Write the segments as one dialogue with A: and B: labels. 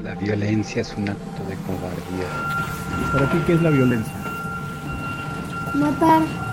A: La violencia es un acto de cobardía.
B: ¿Para ti qué es la violencia?
C: Matar.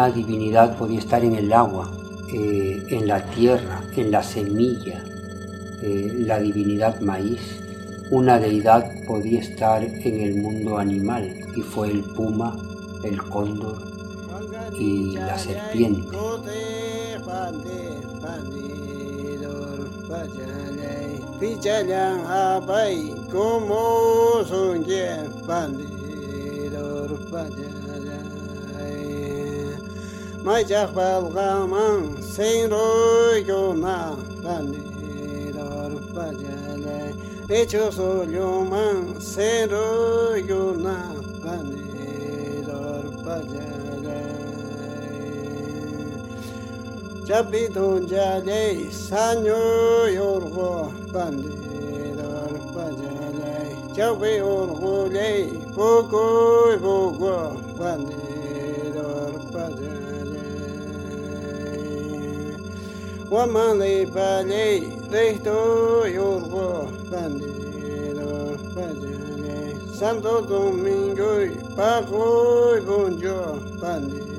D: Una divinidad podía estar en el agua, eh, en la tierra, en la semilla, eh, la divinidad maíz. Una deidad podía estar en el mundo animal y fue el puma, el cóndor y la serpiente.
E: mayjaq balgaman singro yona bandirar bajale echo solyoman singro yona bandirar bajale Çabidon jale sanyo yorgo bandirar bajale Çavi yorgo ley bogoy bogo bandirar O Wamani pali reito yurbo pali lo pali Santo Domingo e Bahia e bunjo
B: pali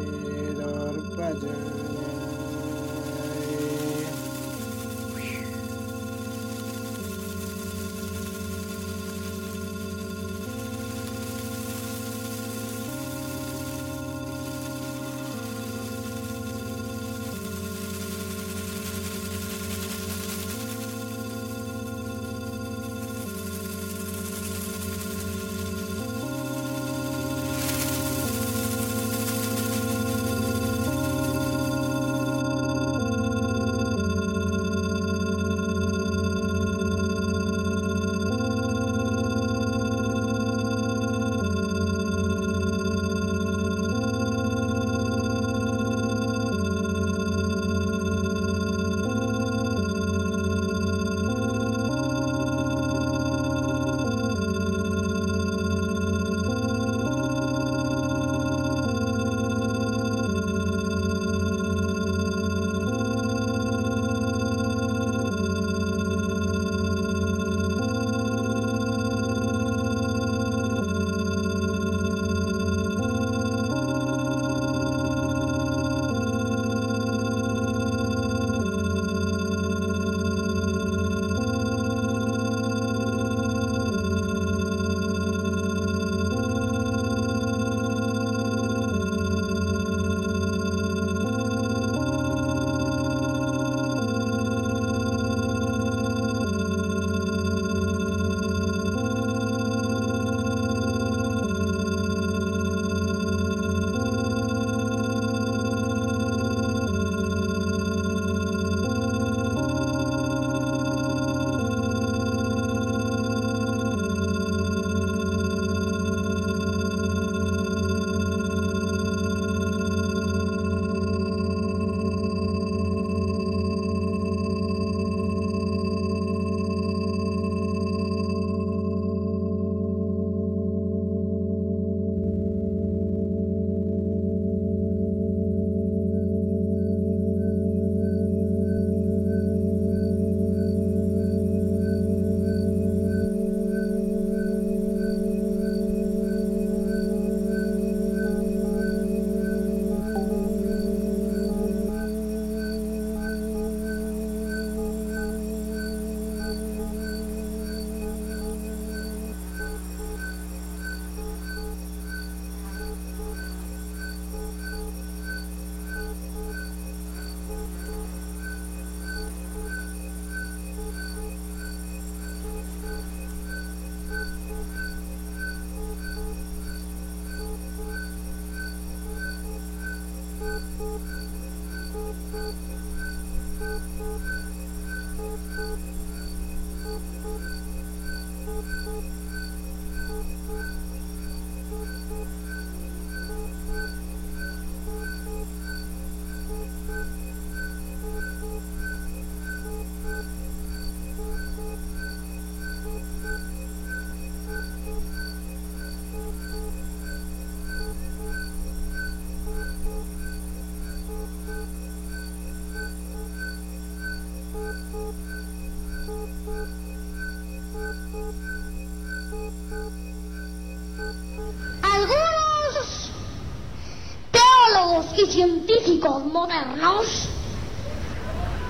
B: políticos modernos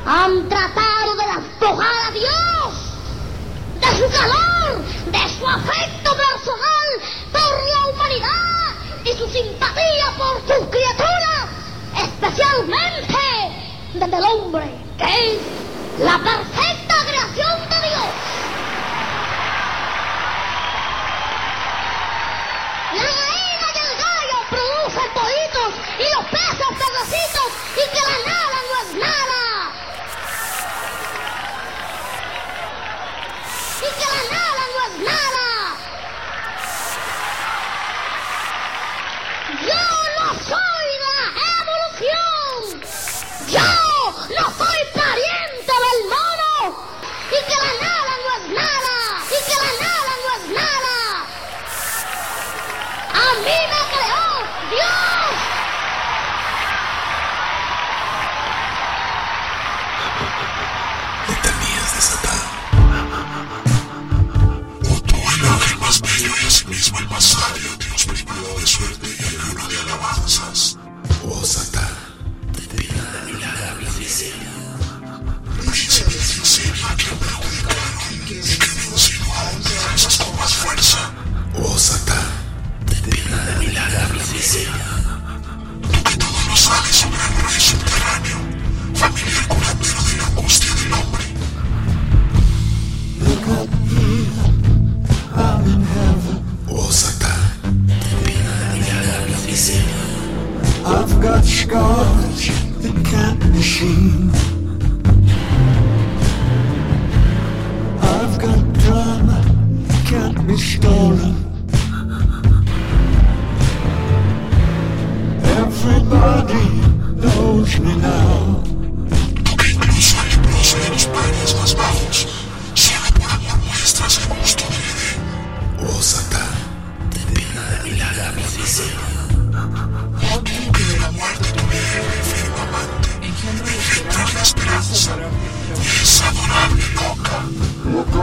B: han tratado de despojar a Dios de su calor, de su afecto personal por la humanidad y su simpatía por sus criaturas, especialmente desde el hombre, que es la persona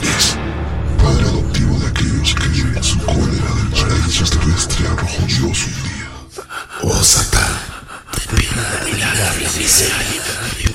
B: Padre adoptivo de aquellos que en su cólera del paraíso terrestre arrojó Dios
F: un día. Oh Satán, te pido de la miseria y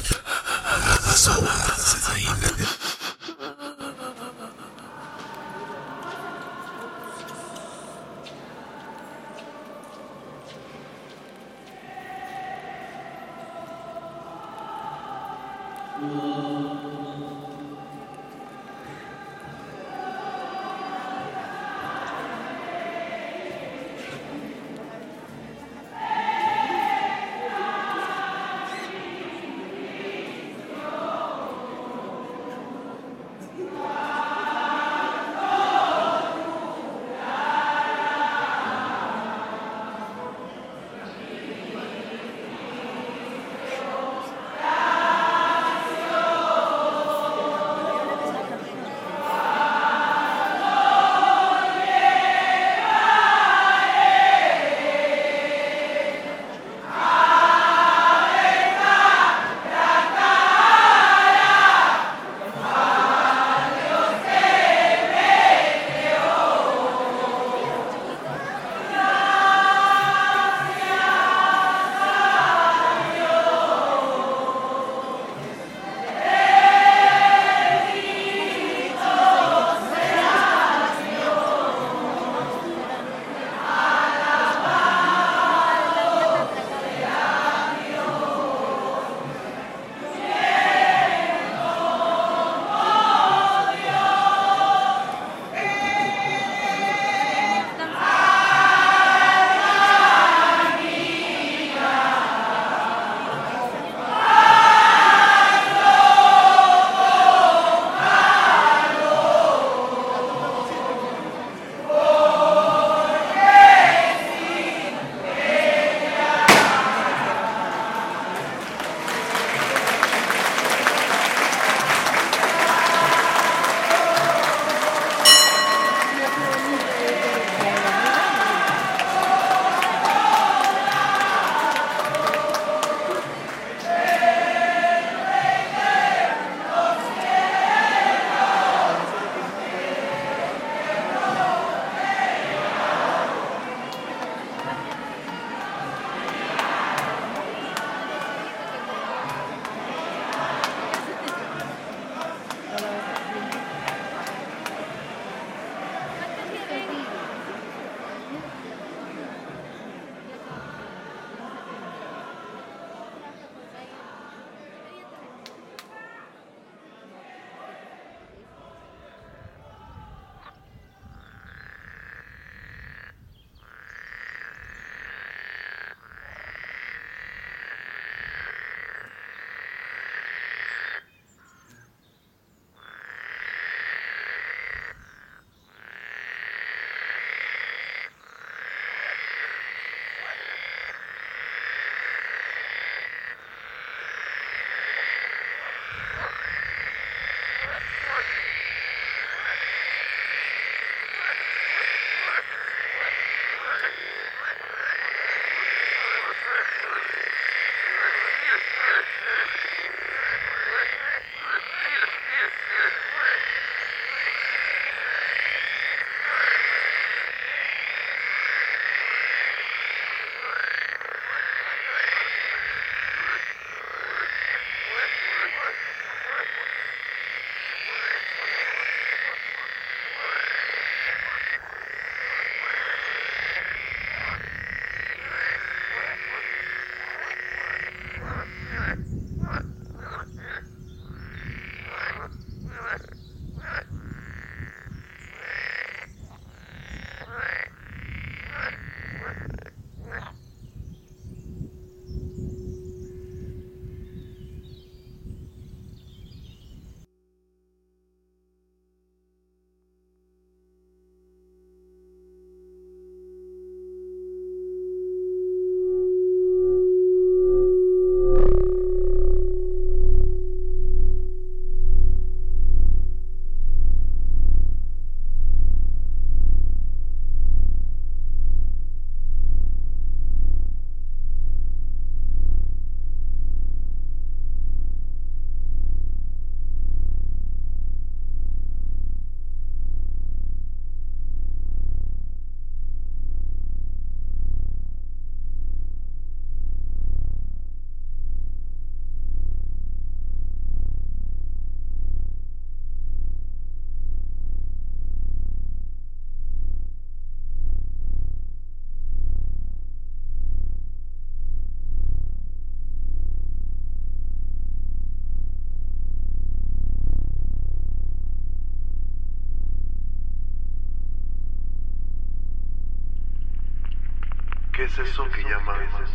F: es eso que llaman radio?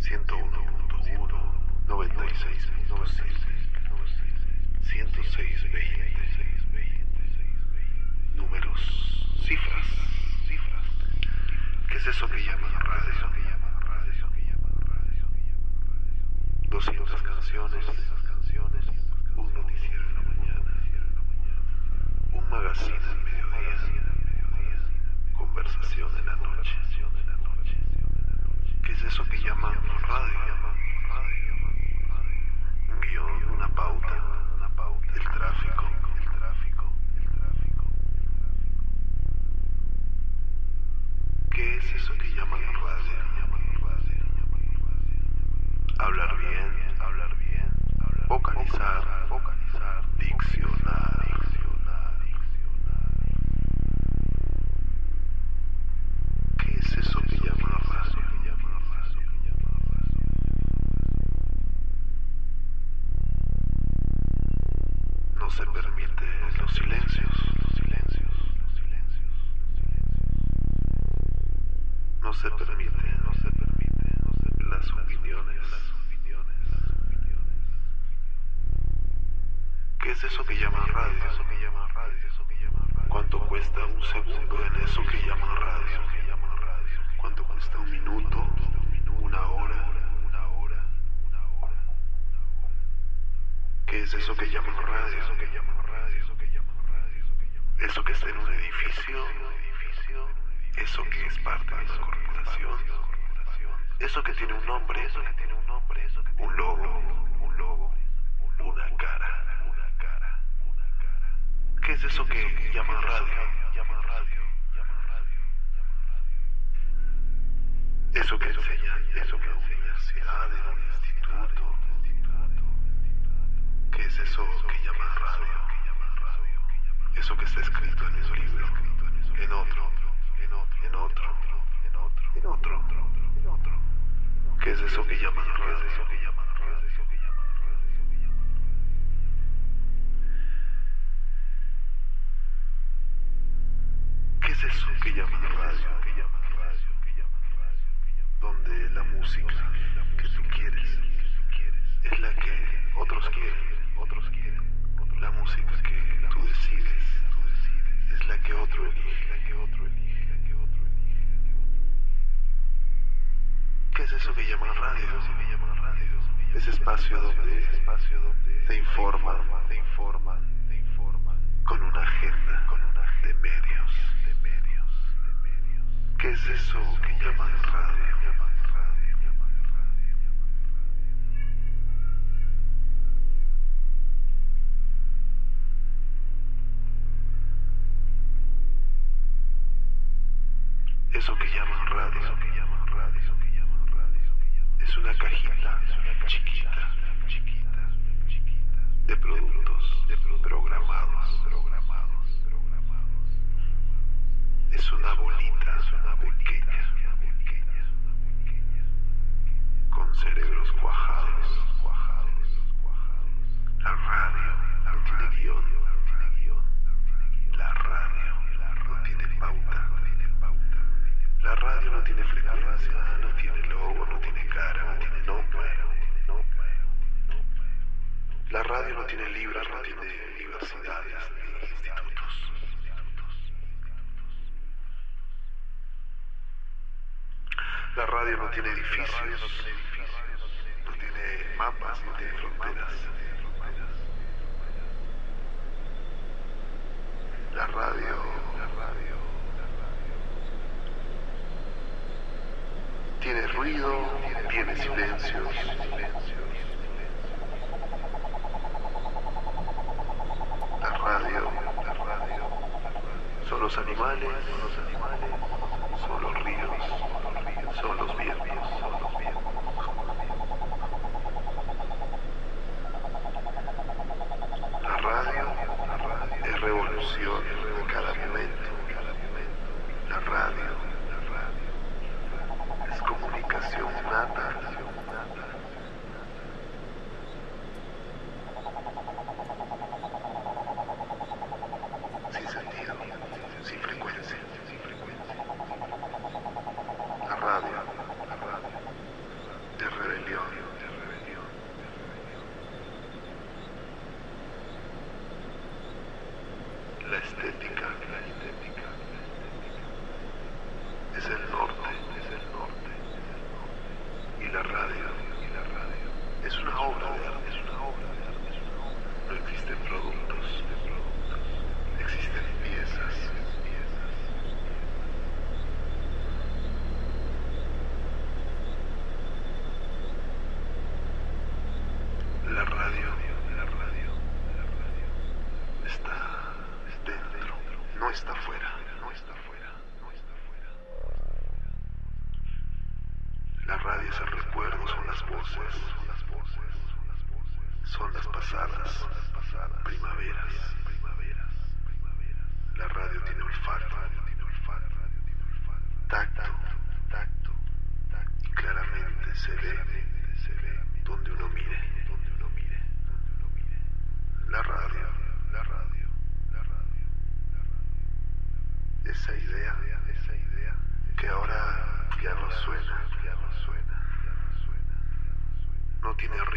F: 101.1, 96.7, 106.20. Números, cifras, cifras. ¿Qué es eso que llaman radio? 200 canciones, un noticiero en la mañana, un magazine conversación en la noche. ¿Qué es eso que llaman radio? Un guion, una pauta, el tráfico, ¿Qué es eso que llaman radio? Eso que eso que está en un edificio, eso que es parte de una corporación, eso que tiene un nombre, un logo, un logo, una cara, una cara. ¿Qué es eso que llaman radio? Eso que enseñan, en una universidad, en un instituto. ¿Qué es eso que llaman radio? Eso que está escrito en un libro, en otro, en otro, en otro, en otro, en otro, en otro. ¿Qué es eso que llaman radio? ¿Qué es eso que llaman radio? Donde la música que tú quieres es la que otros quieren, otros quieren. La música que tú decides es la que otro elige. ¿Qué es eso que llaman radio? Ese espacio donde te informan, te informan, te informan con una agenda, de medios, de medios. ¿Qué es eso que llaman radio? Eso que llaman radio, es una cajita chiquita, de productos programados. Es una bolita, pequeña, con cerebros cuajados, tiene edificios, no tiene mapas, no tiene fronteras. La radio, la radio, la radio. Tiene ruido, tiene silencios. La radio, la radio. Son los animales, son los animales,
G: tiene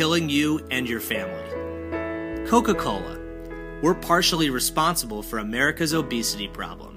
H: killing you and your family. Coca Cola. We're partially responsible for America's obesity problem.